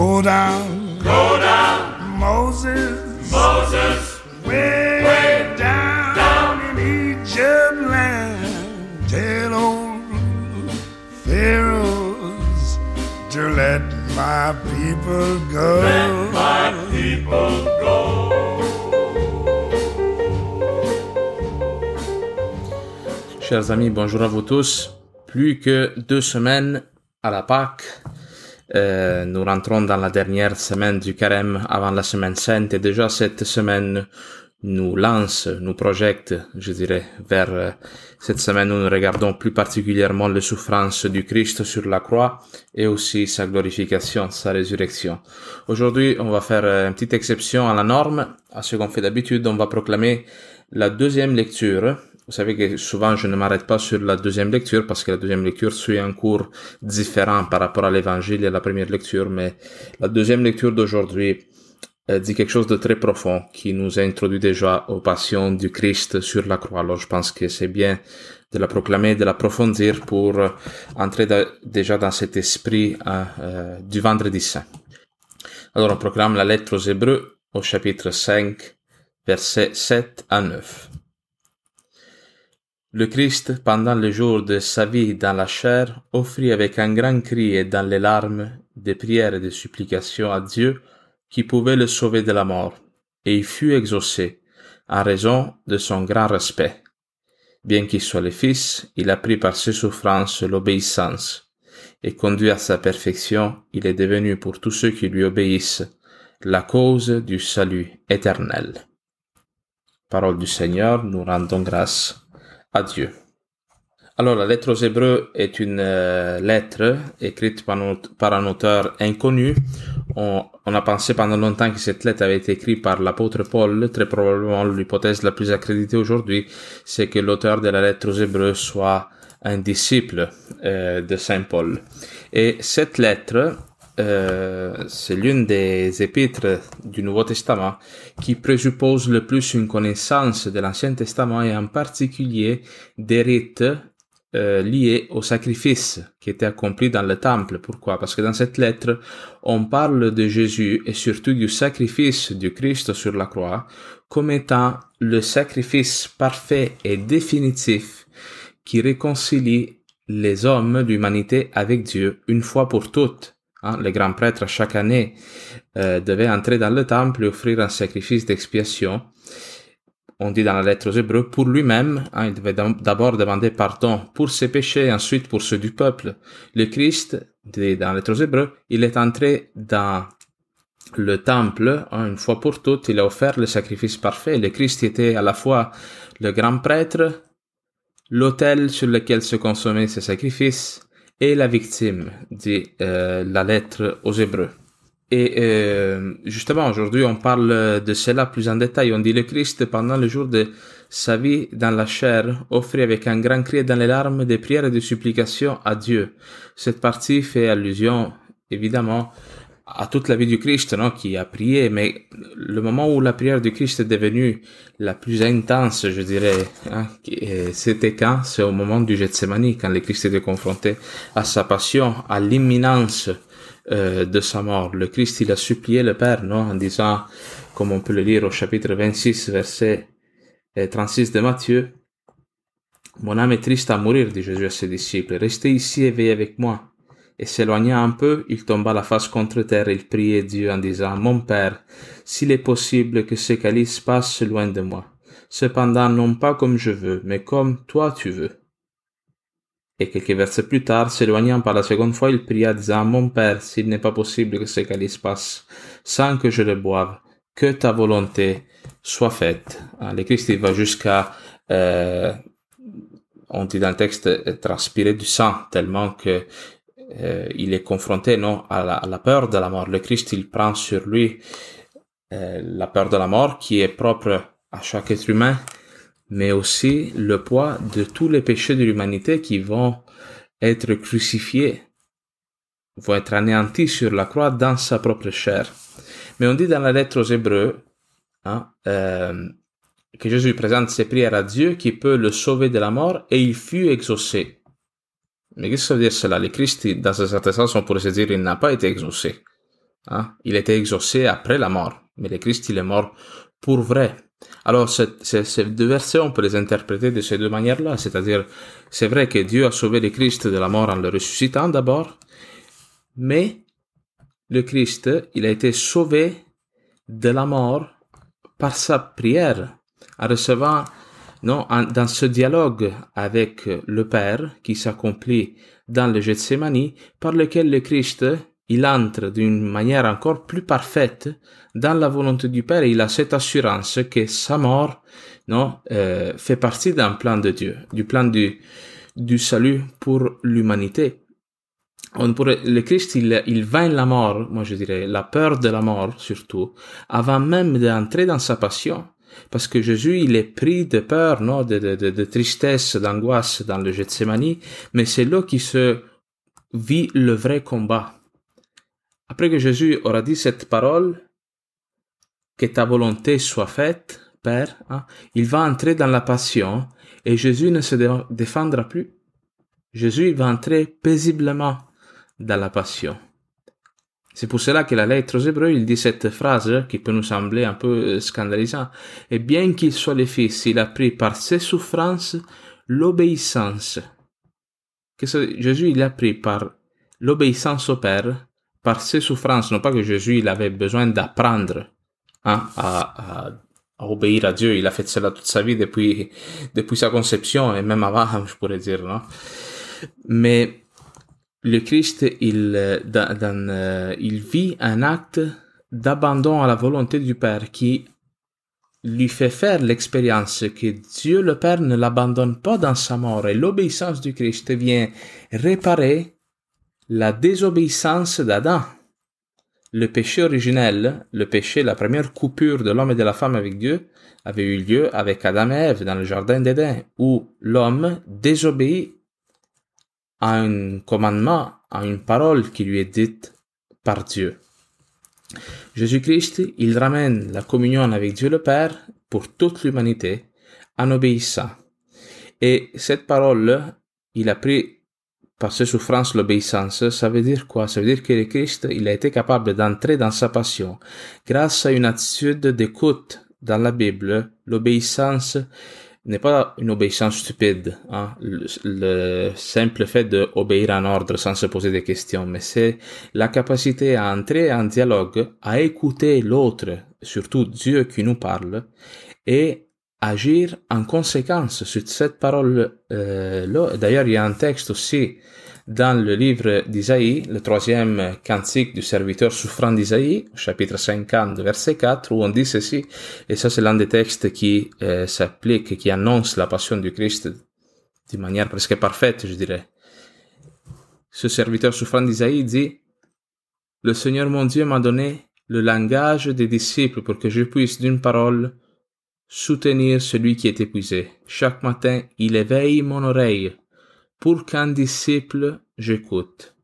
Go down, Go down, Moses, Moses, way, way down, down. in Egypt land. Tell old Pharaohs to let my people go. let my people go. Chers amis, bonjour à vous tous. Plus que deux semaines à la Pâque. Euh, nous rentrons dans la dernière semaine du carême avant la semaine sainte. Et déjà cette semaine nous lance, nous projette, je dirais, vers euh, cette semaine où nous regardons plus particulièrement les souffrances du Christ sur la croix et aussi sa glorification, sa résurrection. Aujourd'hui, on va faire euh, une petite exception à la norme, à ce qu'on fait d'habitude, on va proclamer la deuxième lecture vous savez que souvent je ne m'arrête pas sur la deuxième lecture parce que la deuxième lecture suit un cours différent par rapport à l'évangile et la première lecture, mais la deuxième lecture d'aujourd'hui euh, dit quelque chose de très profond qui nous a introduit déjà aux passions du Christ sur la croix. Alors je pense que c'est bien de la proclamer, de l'approfondir pour euh, entrer déjà dans cet esprit euh, du vendredi saint. Alors on proclame la lettre aux Hébreux au chapitre 5, versets 7 à 9. Le Christ, pendant le jour de sa vie dans la chair, offrit avec un grand cri et dans les larmes des prières et des supplications à Dieu qui pouvait le sauver de la mort, et il fut exaucé, en raison de son grand respect. Bien qu'il soit le Fils, il a pris par ses souffrances l'obéissance, et conduit à sa perfection, il est devenu pour tous ceux qui lui obéissent la cause du salut éternel. Parole du Seigneur, nous rendons grâce à Dieu. Alors, la lettre aux Hébreux est une euh, lettre écrite par, un- auteur inconnu. On, on a pensé pendant longtemps que cette lettre avait été écrite par l'apôtre Paul. Très probablement, l'hypothèse la plus accréditée aujourd'hui, c'est que l'auteur de la lettre aux Hébreux soit un disciple euh, de Saint Paul. Et cette lettre, euh, c'est l'une des épîtres du Nouveau Testament qui présuppose le plus une connaissance de l'Ancien Testament et en particulier des rites euh, liés au sacrifice qui était accompli dans le temple. Pourquoi? Parce que dans cette lettre, on parle de Jésus et surtout du sacrifice du Christ sur la croix comme étant le sacrifice parfait et définitif qui réconcilie les hommes, l'humanité avec Dieu une fois pour toutes. Hein, le grand prêtre chaque année euh, devait entrer dans le temple et offrir un sacrifice d'expiation. On dit dans la lettre aux Hébreux pour lui-même, hein, il devait d'abord demander pardon pour ses péchés ensuite pour ceux du peuple. Le Christ, dans la lettre aux Hébreux, il est entré dans le temple, hein, une fois pour toutes, il a offert le sacrifice parfait. Le Christ était à la fois le grand prêtre, l'autel sur lequel se consommaient ces sacrifices et la victime, dit euh, la lettre aux Hébreux. Et euh, justement, aujourd'hui, on parle de cela plus en détail. On dit le Christ, pendant le jour de sa vie dans la chair, offrit avec un grand cri dans les larmes des prières et des supplications à Dieu. Cette partie fait allusion, évidemment, à toute la vie du Christ, non, qui a prié, mais le moment où la prière du Christ est devenue la plus intense, je dirais, hein, c'était quand? C'est au moment du Gethsemane, quand le Christ était confronté à sa passion, à l'imminence euh, de sa mort. Le Christ, il a supplié le Père, non, en disant, comme on peut le lire au chapitre 26, verset euh, 36 de Matthieu, Mon âme est triste à mourir, dit Jésus à ses disciples. Restez ici et veillez avec moi. Et s'éloignant un peu, il tomba la face contre terre et il priait Dieu en disant, Mon Père, s'il est possible que ce calice passe loin de moi. Cependant, non pas comme je veux, mais comme toi tu veux. Et quelques versets plus tard, s'éloignant par la seconde fois, il pria disant, Mon Père, s'il n'est pas possible que ce calice passe sans que je le boive, que ta volonté soit faite. Hein, Le Christ, va jusqu'à, euh, on dit dans le texte, euh, transpirer du sang, tellement que euh, il est confronté non à la, peur de la mort. Le Christ, il prend sur lui euh, la peur de la mort qui est propre à chaque être humain, mais aussi le poids de tous les péchés de l'humanité qui vont être crucifiés, vont être anéantis sur la croix dans sa propre chair. Mais on dit dans la lettre aux Hébreux hein, euh, que Jésus présente ses prières à Dieu qui peut le sauver de la mort et il fut exaucé. Mais qu'est-ce que ça veut dire cela? Le Christ, dans un certain sens, on pourrait se dire, il n'a pas été exaucé. Hein? Il était exaucé après la mort. Mais le Christ, il est mort pour vrai. Alors, ces deux versets, on peut les interpréter de ces deux manières-là. C'est-à-dire, c'est vrai que Dieu a sauvé le Christ de la mort en le ressuscitant d'abord, mais le Christ, il a été sauvé de la mort par sa prière, en recevant, non, dans ce dialogue avec le Père qui s'accomplit dans le Gethsemane, par lequel le Christ, il entre d'une manière encore plus parfaite dans la volonté du Père et il a cette assurance que sa mort, non, euh, fait partie d'un plan de Dieu, du plan du, du salut pour l'humanité. On pourrait, le Christ, il, il vainc la mort, moi je dirais, la peur de la mort surtout, avant même d'entrer dans sa passion. Parce que Jésus, il est pris de peur, non, de, de, de, tristesse, d'angoisse dans le Gethsemane, mais c'est là qu'il se vit le vrai combat. Après que Jésus aura dit cette parole, que ta volonté soit faite, Père, hein, il va entrer dans la passion et Jésus ne se défendra plus. Jésus va entrer paisiblement dans la passion. C'est pour cela que la lettre aux Hébreux, il dit cette phrase qui peut nous sembler un peu scandalisante. Et bien qu'il soit le Fils, il a pris par ses souffrances l'obéissance. Jésus, il a pris par l'obéissance au Père par ses souffrances, non pas que Jésus il avait besoin d'apprendre hein, à, obéir à Dieu, il a fait cela toute sa vie depuis, depuis sa conception et même avant, je pourrais dire, non? Mais le Christ, euh, il vit un acte d'abandon à la volonté du Père qui lui fait faire l'expérience que Dieu le Père ne l'abandonne pas dans sa mort et l'obéissance du Christ vient réparer la désobéissance d'Adam. Le péché originel, le péché, la première coupure de l'homme et de la femme avec Dieu, avait eu lieu avec Adam et Ève dans le jardin d'Éden, où l'homme désobéit à un commandement, à une parole qui lui est dite par Dieu. Jésus-Christ, il ramène la communion avec Dieu le Père pour toute l'humanité en obéissant. Et cette parole, il a pris par ses souffrances l'obéissance, ça veut dire quoi? Ça veut dire que le Christ, il a été capable d'entrer dans sa passion grâce à une attitude d'écoute dans la Bible. L'obéissance n'est pas une obéissance stupide, hein? le, le, simple fait d'obéir en ordre sans se poser des questions, mais c'est la capacité à entrer en dialogue, à écouter l'autre, surtout Dieu qui nous parle, et agir en conséquence sur cette parole-là. Euh, D'ailleurs, il y a un texte aussi dans le livre d'Isaïe, le troisième cantique du serviteur souffrant d'Isaïe, chapitre 50, verset 4, où on dit ceci, et ça c'est l'un des textes qui euh, s'applique, qui annonce la passion du Christ d'une manière presque parfaite, je dirais. Ce serviteur souffrant d'Isaïe dit, Le Seigneur mon Dieu m'a donné le langage des disciples pour que je puisse d'une parole soutenir celui qui est épuisé. Chaque matin, il éveille mon oreille pour qu'un disciple j'écoute.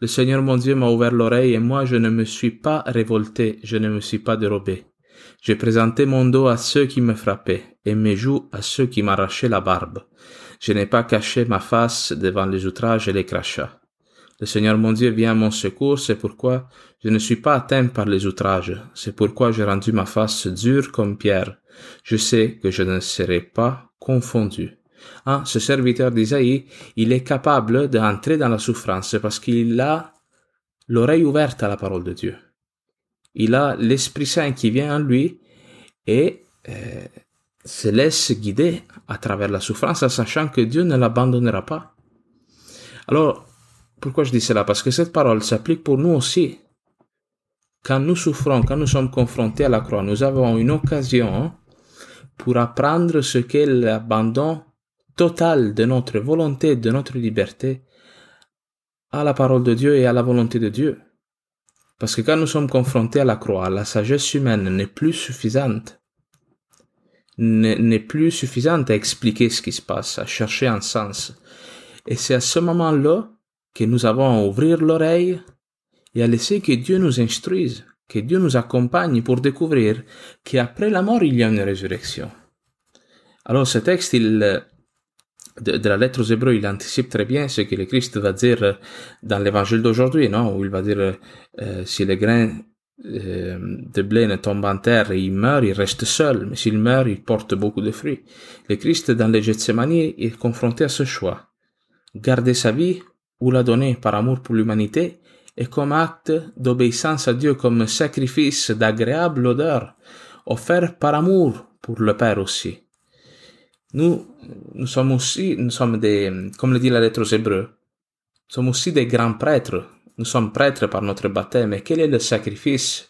Le Seigneur mon Dieu m'a ouvert l'oreille et moi je ne me suis pas révolté, je ne me suis pas dérobé. J'ai présenté mon dos à ceux qui me frappaient et mes joues à ceux qui m'arrachaient la barbe. Je n'ai pas caché ma face devant les outrages et les crachats. Le Seigneur mon Dieu vient à mon secours, c'est pourquoi je ne suis pas atteint par les outrages, c'est pourquoi j'ai rendu ma face dure comme pierre, je sais que je ne serai pas confondu. Hein, ce serviteur d'Isaïe, il est capable d'entrer dans la souffrance parce qu'il a l'oreille ouverte à la parole de Dieu. Il a l'Esprit Saint qui vient en lui et euh, se laisse guider à travers la souffrance sachant que Dieu ne l'abandonnera pas. Alors, pourquoi je dis cela? Parce que cette parole s'applique pour nous aussi. Quand nous souffrons, quand nous sommes confrontés à la croix, nous avons une occasion pour apprendre ce qu'est l'abandon total de notre volonté, de notre liberté à la parole de Dieu et à la volonté de Dieu. Parce que quand nous sommes confrontés à la croix, la sagesse humaine n'est plus suffisante, n'est plus suffisante à expliquer ce qui se passe, à chercher un sens. Et c'est à ce moment-là que nous avons à ouvrir l'oreille et à laisser que Dieu nous instruise que Dieu nous accompagne pour découvrir qu'après la mort, il y a une résurrection. Alors ce texte, il, de, la lettre aux Hébreux, il anticipe très bien ce que le Christ va dire dans l'évangile d'aujourd'hui, non? Où il va dire, euh, si le grain euh, de blé ne tombe en terre et il meurt, il reste seul, mais s'il meurt, il porte beaucoup de fruits. Le Christ, dans les Gethsemane, est confronté à ce choix. Garder sa vie ou la donner par amour pour l'humanité et comme acte d'obéissance à Dieu, comme sacrifice d'agréable odeur, offert par amour pour le Père aussi. Nous, nous sommes aussi, nous sommes des, comme le dit la lettre aux Hébreux, sommes aussi des grands prêtres. Nous sommes prêtres par notre baptême. Et quel est le sacrifice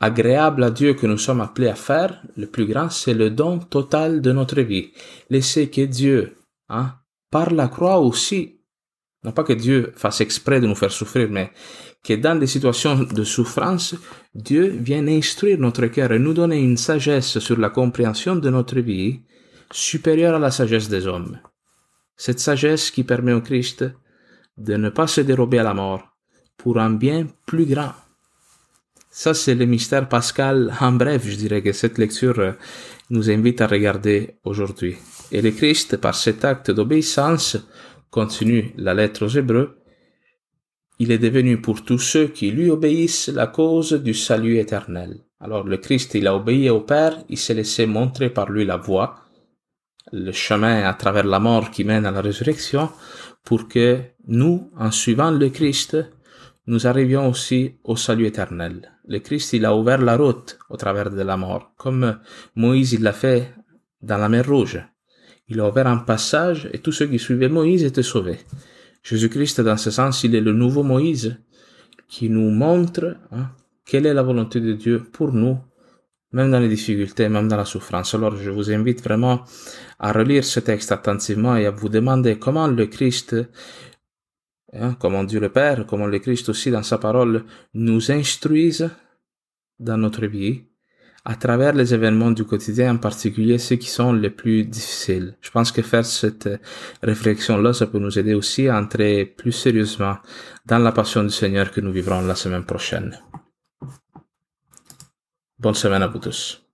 agréable à Dieu que nous sommes appelés à faire? Le plus grand, c'est le don total de notre vie. Laisser que Dieu, hein, par la croix aussi, non pas que Dieu fasse exprès de nous faire souffrir, mais que dans des situations de souffrance, Dieu vienne instruire notre cœur et nous donner une sagesse sur la compréhension de notre vie supérieure à la sagesse des hommes. Cette sagesse qui permet au Christ de ne pas se dérober à la mort pour un bien plus grand. Ça, c'est le mystère pascal en bref, je dirais que cette lecture nous invite à regarder aujourd'hui. Et le Christ, par cet acte d'obéissance, continue la lettre aux Hébreux, il est devenu pour tous ceux qui lui obéissent la cause du salut éternel. Alors le Christ, il a obéi au Père, il s'est laissé montrer par lui la voie, le chemin à travers la mort qui mène à la résurrection, pour que nous, en suivant le Christ, nous arrivions aussi au salut éternel. Le Christ, il a ouvert la route au travers de la mort, comme Moïse l'a fait dans la mer Rouge. Il a ouvert un passage et tous ceux qui suivaient Moïse étaient sauvés. Jésus-Christ, dans ce sens, il est le nouveau Moïse qui nous montre hein, quelle est la volonté de Dieu pour nous, même dans les difficultés, même dans la souffrance. Alors, je vous invite vraiment à relire ce texte attentivement et à vous demander comment le Christ, hein, comment Dieu le Père, comment le Christ aussi dans sa parole nous instruise dans notre vie à travers les événements du quotidien, en particulier ceux qui sont les plus difficiles. Je pense que faire cette réflexion-là, ça peut nous aider aussi à entrer plus sérieusement dans la passion du Seigneur que nous vivrons la semaine prochaine. Bonne semaine à vous tous.